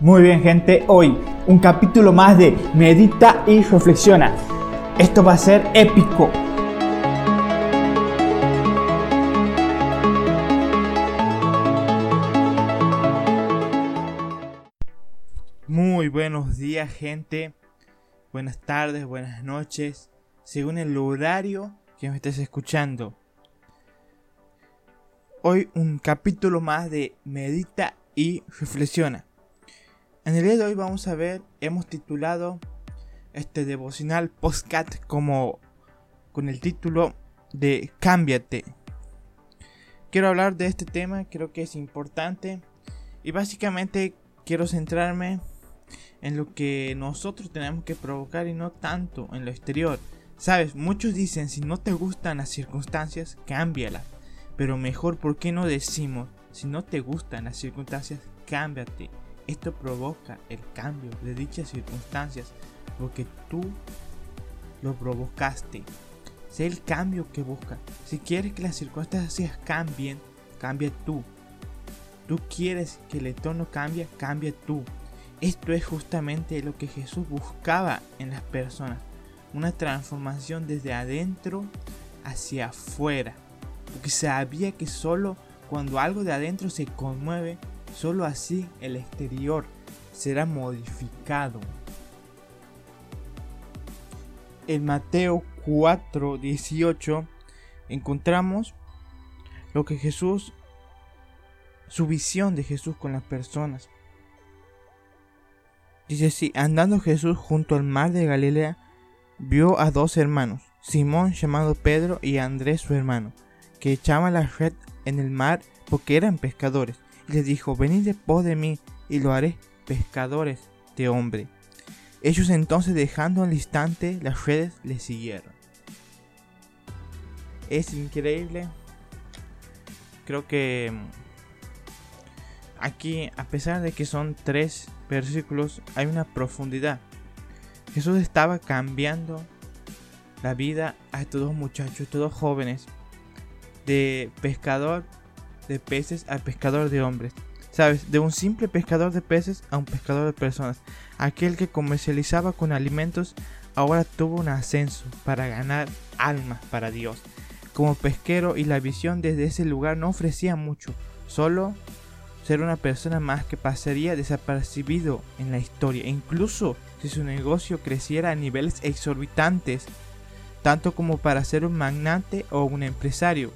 Muy bien gente, hoy un capítulo más de Medita y Reflexiona. Esto va a ser épico. Muy buenos días gente, buenas tardes, buenas noches, según el horario que me estés escuchando. Hoy un capítulo más de Medita y Reflexiona. En el día de hoy vamos a ver, hemos titulado este devocional postcat como con el título de Cámbiate. Quiero hablar de este tema, creo que es importante y básicamente quiero centrarme en lo que nosotros tenemos que provocar y no tanto en lo exterior. Sabes, muchos dicen si no te gustan las circunstancias, cámbialas. Pero mejor, ¿por qué no decimos si no te gustan las circunstancias, cámbiate? Esto provoca el cambio de dichas circunstancias porque tú lo provocaste. Sé el cambio que busca. Si quieres que las circunstancias cambien, cambia tú. Tú quieres que el entorno cambie, cambia tú. Esto es justamente lo que Jesús buscaba en las personas. Una transformación desde adentro hacia afuera. Porque sabía que solo cuando algo de adentro se conmueve, Solo así el exterior será modificado. En Mateo 4:18 encontramos lo que Jesús, su visión de Jesús con las personas. Dice así, andando Jesús junto al mar de Galilea, vio a dos hermanos, Simón llamado Pedro y Andrés su hermano, que echaban la red en el mar porque eran pescadores les dijo, venid de pos de mí y lo haré pescadores de hombre. Ellos entonces dejando al instante las redes le siguieron. Es increíble. Creo que mm, aquí, a pesar de que son tres versículos, hay una profundidad. Jesús estaba cambiando la vida a estos dos muchachos, estos dos jóvenes, de pescador de peces al pescador de hombres. ¿Sabes? De un simple pescador de peces a un pescador de personas. Aquel que comercializaba con alimentos ahora tuvo un ascenso para ganar almas para Dios. Como pesquero y la visión desde ese lugar no ofrecía mucho, solo ser una persona más que pasaría desapercibido en la historia, incluso si su negocio creciera a niveles exorbitantes, tanto como para ser un magnate o un empresario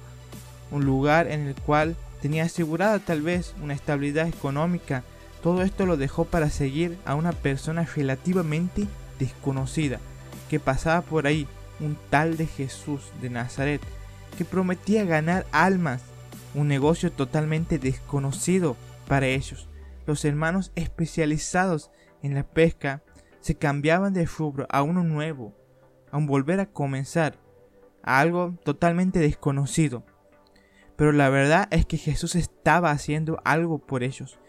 un lugar en el cual tenía asegurada tal vez una estabilidad económica. Todo esto lo dejó para seguir a una persona relativamente desconocida que pasaba por ahí, un tal de Jesús de Nazaret, que prometía ganar almas, un negocio totalmente desconocido para ellos. Los hermanos especializados en la pesca se cambiaban de rubro a uno nuevo, a un volver a comenzar, a algo totalmente desconocido. Pero la verdad es que Jesús estaba haciendo algo por ellos.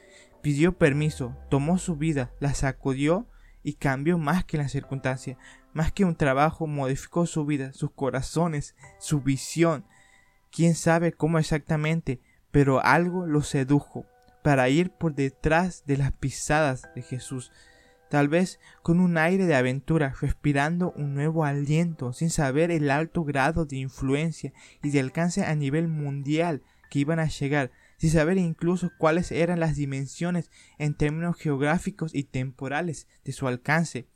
Pidió permiso, tomó su vida, la sacudió y cambió más que la circunstancia, más que un trabajo, modificó su vida, sus corazones, su visión. Quién sabe cómo exactamente, pero algo lo sedujo para ir por detrás de las pisadas de Jesús, tal vez con un aire de aventura, respirando un nuevo aliento, sin saber el alto grado de influencia y de alcance a nivel mundial que iban a llegar, sin saber incluso cuáles eran las dimensiones en términos geográficos y temporales de su alcance.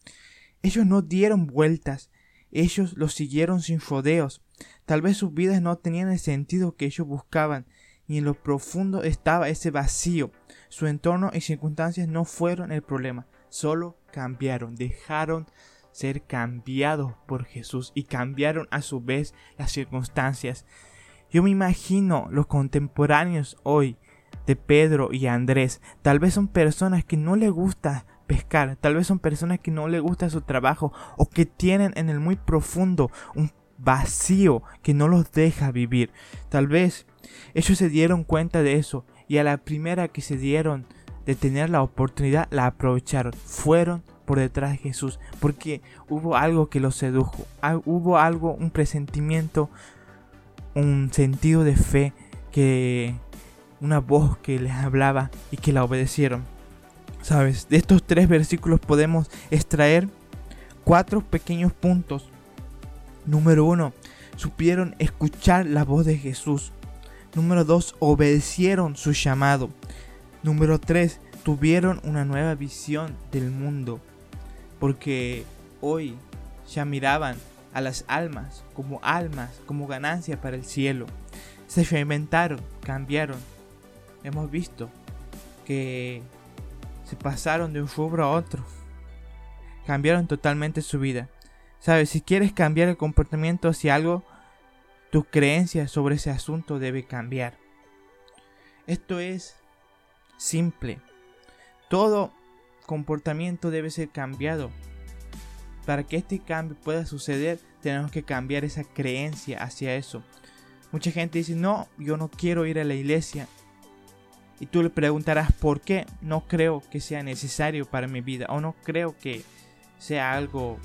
Ellos no dieron vueltas, ellos lo siguieron sin rodeos. Tal vez sus vidas no tenían el sentido que ellos buscaban, y en lo profundo estaba ese vacío. Su entorno y circunstancias no fueron el problema, solo cambiaron, dejaron ser cambiados por Jesús y cambiaron a su vez las circunstancias. Yo me imagino los contemporáneos hoy de Pedro y Andrés. Tal vez son personas que no les gusta pescar, tal vez son personas que no les gusta su trabajo o que tienen en el muy profundo un vacío que no los deja vivir. Tal vez ellos se dieron cuenta de eso y a la primera que se dieron de tener la oportunidad la aprovecharon, fueron por detrás de Jesús, porque hubo algo que los sedujo, hubo algo, un presentimiento, un sentido de fe, que una voz que les hablaba y que la obedecieron. Sabes, de estos tres versículos podemos extraer cuatro pequeños puntos. Número uno, supieron escuchar la voz de Jesús. Número dos, obedecieron su llamado. Número tres, tuvieron una nueva visión del mundo. Porque hoy ya miraban a las almas como almas, como ganancia para el cielo. Se reinventaron, cambiaron. Hemos visto que se pasaron de un rubro a otro. Cambiaron totalmente su vida. Sabes, si quieres cambiar el comportamiento hacia algo, tu creencia sobre ese asunto debe cambiar. Esto es simple. Todo comportamiento debe ser cambiado. Para que este cambio pueda suceder, tenemos que cambiar esa creencia hacia eso. Mucha gente dice, no, yo no quiero ir a la iglesia. Y tú le preguntarás, ¿por qué? No creo que sea necesario para mi vida. O no creo que sea algo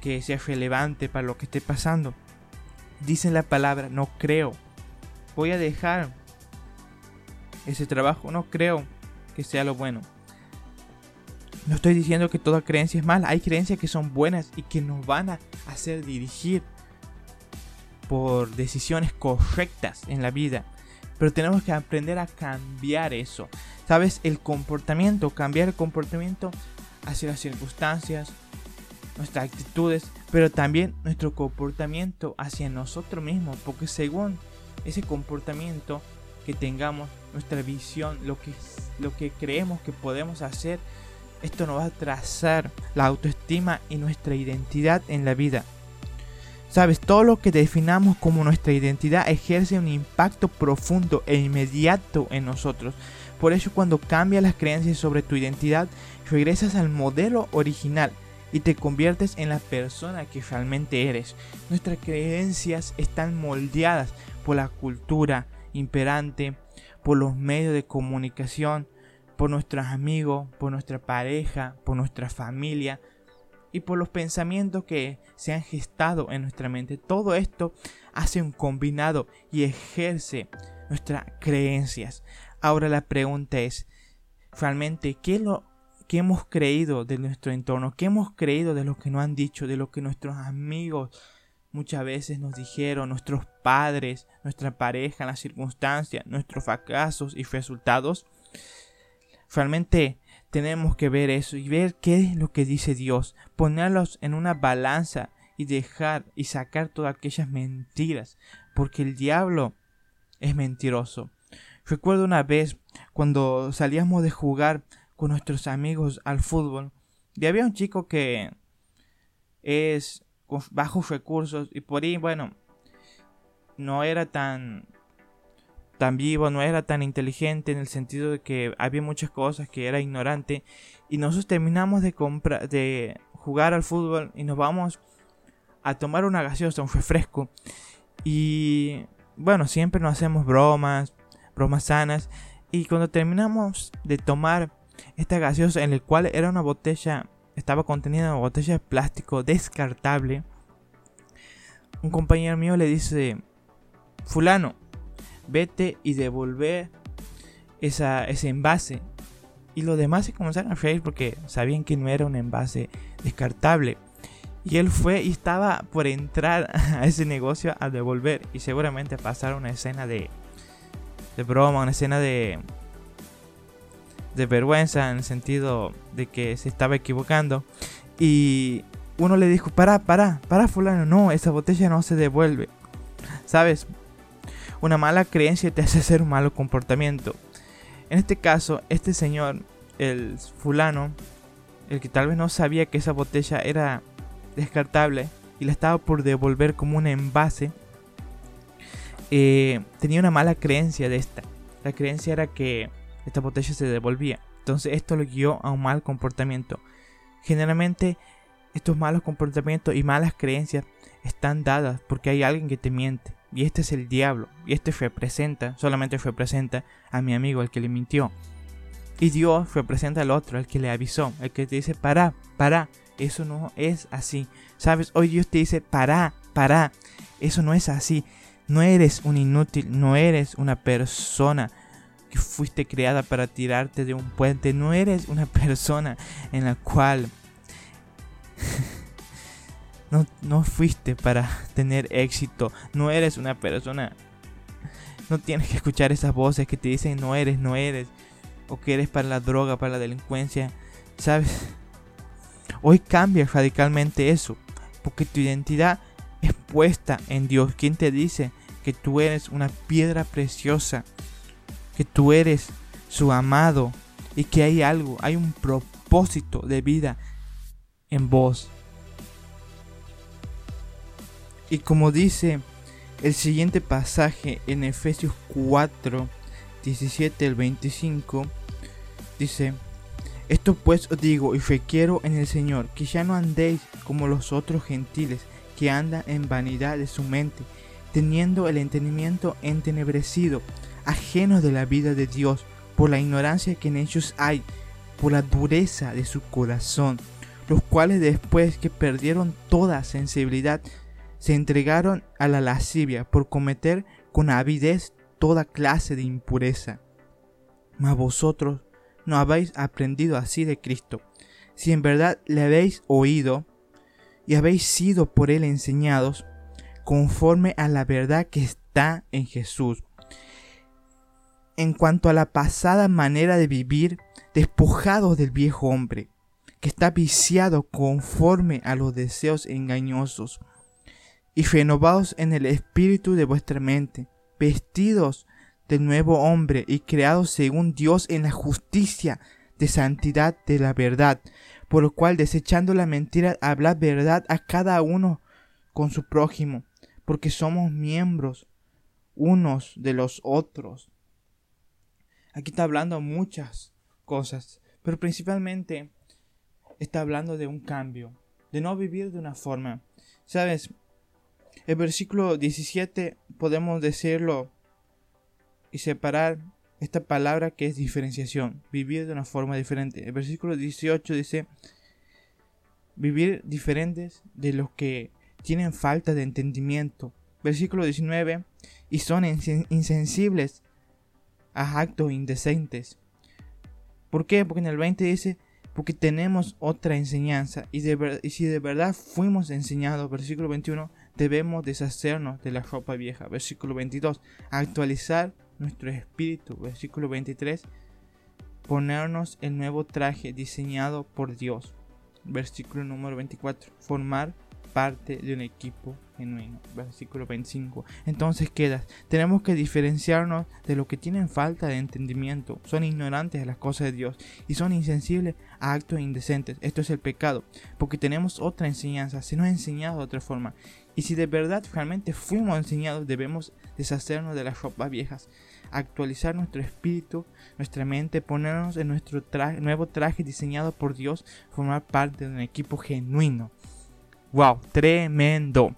que sea relevante para lo que esté pasando. Dice la palabra, no creo. Voy a dejar ese trabajo. No creo que sea lo bueno. No estoy diciendo que toda creencia es mala. Hay creencias que son buenas y que nos van a hacer dirigir por decisiones correctas en la vida. Pero tenemos que aprender a cambiar eso. ¿Sabes? El comportamiento, cambiar el comportamiento hacia las circunstancias, nuestras actitudes, pero también nuestro comportamiento hacia nosotros mismos. Porque según ese comportamiento que tengamos, nuestra visión, lo que, lo que creemos que podemos hacer, esto nos va a trazar la autoestima y nuestra identidad en la vida. Sabes, todo lo que definamos como nuestra identidad ejerce un impacto profundo e inmediato en nosotros. Por eso cuando cambias las creencias sobre tu identidad, regresas al modelo original y te conviertes en la persona que realmente eres. Nuestras creencias están moldeadas por la cultura imperante, por los medios de comunicación, por nuestros amigos, por nuestra pareja, por nuestra familia y por los pensamientos que se han gestado en nuestra mente. Todo esto hace un combinado y ejerce nuestras creencias. Ahora la pregunta es, realmente, ¿qué es lo que hemos creído de nuestro entorno? ¿Qué hemos creído de lo que nos han dicho, de lo que nuestros amigos muchas veces nos dijeron, nuestros padres, nuestra pareja, las circunstancias, nuestros fracasos y resultados? Realmente tenemos que ver eso y ver qué es lo que dice Dios, ponerlos en una balanza y dejar y sacar todas aquellas mentiras, porque el diablo es mentiroso. Recuerdo una vez cuando salíamos de jugar con nuestros amigos al fútbol y había un chico que es con bajos recursos y por ahí, bueno, no era tan tan vivo, no era tan inteligente en el sentido de que había muchas cosas que era ignorante y nosotros terminamos de comprar de jugar al fútbol y nos vamos a tomar una gaseosa, un refresco. Y bueno, siempre nos hacemos bromas, bromas sanas. Y cuando terminamos de tomar esta gaseosa en el cual era una botella estaba contenida una botella de plástico descartable un compañero mío le dice fulano vete y devolver esa, ese envase. Y los demás se comenzaron a reír porque sabían que no era un envase descartable. Y él fue y estaba por entrar a ese negocio a devolver. Y seguramente pasaron una escena de, de broma, una escena de, de vergüenza en el sentido de que se estaba equivocando. Y uno le dijo, para, para, para fulano, no, esa botella no se devuelve. ¿Sabes? Una mala creencia te hace hacer un malo comportamiento. En este caso, este señor, el fulano, el que tal vez no sabía que esa botella era descartable y la estaba por devolver como un envase, eh, tenía una mala creencia de esta. La creencia era que esta botella se devolvía. Entonces esto lo guió a un mal comportamiento. Generalmente estos malos comportamientos y malas creencias están dadas porque hay alguien que te miente. Y este es el diablo. Y este representa, solamente representa a mi amigo, el que le mintió. Y Dios representa al otro, el que le avisó, el que te dice, para, para, eso no es así. ¿Sabes? Hoy Dios te dice, para, para, eso no es así. No eres un inútil, no eres una persona que fuiste creada para tirarte de un puente. No eres una persona en la cual no, no fuiste para tener éxito. No eres una persona. No tienes que escuchar esas voces que te dicen no eres, no eres. O que eres para la droga, para la delincuencia. ¿Sabes? Hoy cambia radicalmente eso. Porque tu identidad es puesta en Dios. ¿Quién te dice que tú eres una piedra preciosa? Que tú eres su amado. Y que hay algo, hay un propósito de vida en vos. Y como dice el siguiente pasaje en Efesios 4, 17 al 25, dice, esto pues os digo y requiero en el Señor, que ya no andéis como los otros gentiles, que andan en vanidad de su mente, teniendo el entendimiento entenebrecido, ajenos de la vida de Dios, por la ignorancia que en ellos hay, por la dureza de su corazón, los cuales después que perdieron toda sensibilidad, se entregaron a la lascivia por cometer con avidez toda clase de impureza. Mas vosotros no habéis aprendido así de Cristo, si en verdad le habéis oído y habéis sido por él enseñados, conforme a la verdad que está en Jesús. En cuanto a la pasada manera de vivir, despojados del viejo hombre, que está viciado conforme a los deseos engañosos, y renovados en el espíritu de vuestra mente, vestidos del nuevo hombre y creados según Dios en la justicia de santidad de la verdad, por lo cual desechando la mentira hablad verdad a cada uno con su prójimo, porque somos miembros unos de los otros. Aquí está hablando muchas cosas, pero principalmente está hablando de un cambio, de no vivir de una forma. Sabes, el versículo 17 podemos decirlo y separar esta palabra que es diferenciación, vivir de una forma diferente. El versículo 18 dice, vivir diferentes de los que tienen falta de entendimiento. Versículo 19, y son insensibles a actos indecentes. ¿Por qué? Porque en el 20 dice, porque tenemos otra enseñanza. Y, si de verdad fuimos enseñados, versículo 21, debemos deshacernos de la ropa vieja. Versículo 22. Actualizar nuestro espíritu. Versículo 23. Ponernos el nuevo traje diseñado por Dios. Versículo número 24. Formar parte de un equipo genuino. Versículo 25. Entonces queda, tenemos que diferenciarnos de los que tienen falta de entendimiento, son ignorantes de las cosas de Dios y son insensibles a actos indecentes. Esto es el pecado, porque tenemos otra enseñanza, se nos ha enseñado de otra forma. Y si de verdad realmente fuimos enseñados, debemos deshacernos de las ropas viejas, actualizar nuestro espíritu, nuestra mente, ponernos en nuestro nuevo traje diseñado por Dios, formar parte de un equipo genuino. Wow, tremendo.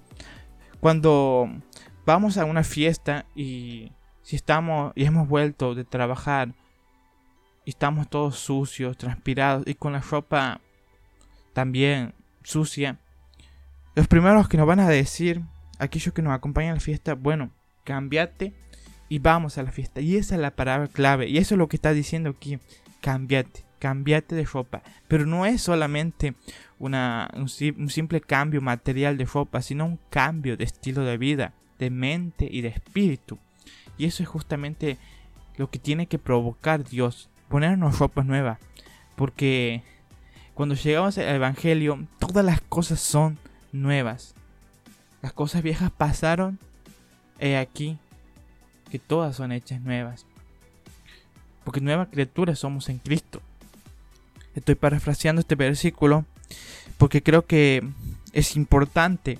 Cuando vamos a una fiesta y si estamos y hemos vuelto de trabajar y estamos todos sucios, transpirados y con la ropa también sucia, los primeros que nos van a decir, aquellos que nos acompañan a la fiesta, bueno, cambiate y vamos a la fiesta. Y esa es la palabra clave. Y eso es lo que está diciendo aquí. Cambiate, cambiate de ropa. Pero no es solamente una, un, simple cambio material de ropa, sino un cambio de estilo de vida, de mente y de espíritu. Y eso es justamente lo que tiene que provocar Dios, ponernos ropa nueva. Porque cuando llegamos al Evangelio, todas las cosas son nuevas. Las cosas viejas pasaron, he aquí que todas son hechas nuevas. Porque nuevas criaturas somos en Cristo. Estoy parafraseando este versículo porque creo que es importante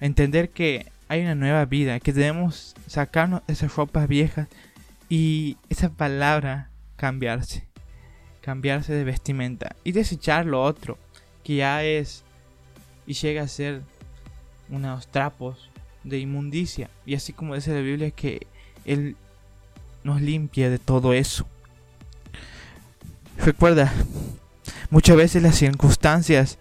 entender que hay una nueva vida, que debemos sacarnos esas ropas viejas y esa palabra cambiarse, cambiarse de vestimenta y desechar lo otro, que ya es y llega a ser unos trapos de inmundicia. Y así como dice la Biblia que Él nos limpia de todo eso. Recuerda, muchas veces las circunstancias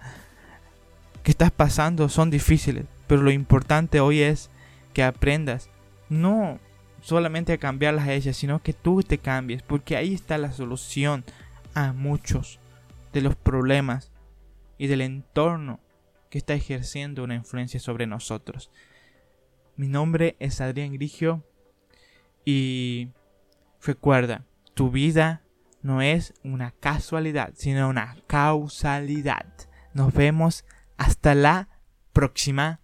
que estás pasando son difíciles, pero lo importante hoy es que aprendas no solamente a cambiarlas a ellas, sino que tú te cambies, porque ahí está la solución a muchos de los problemas y del entorno que está ejerciendo una influencia sobre nosotros. Mi nombre es Adrián Grigio y recuerda, tu vida no es una casualidad, sino una causalidad. Nos vemos hasta la próxima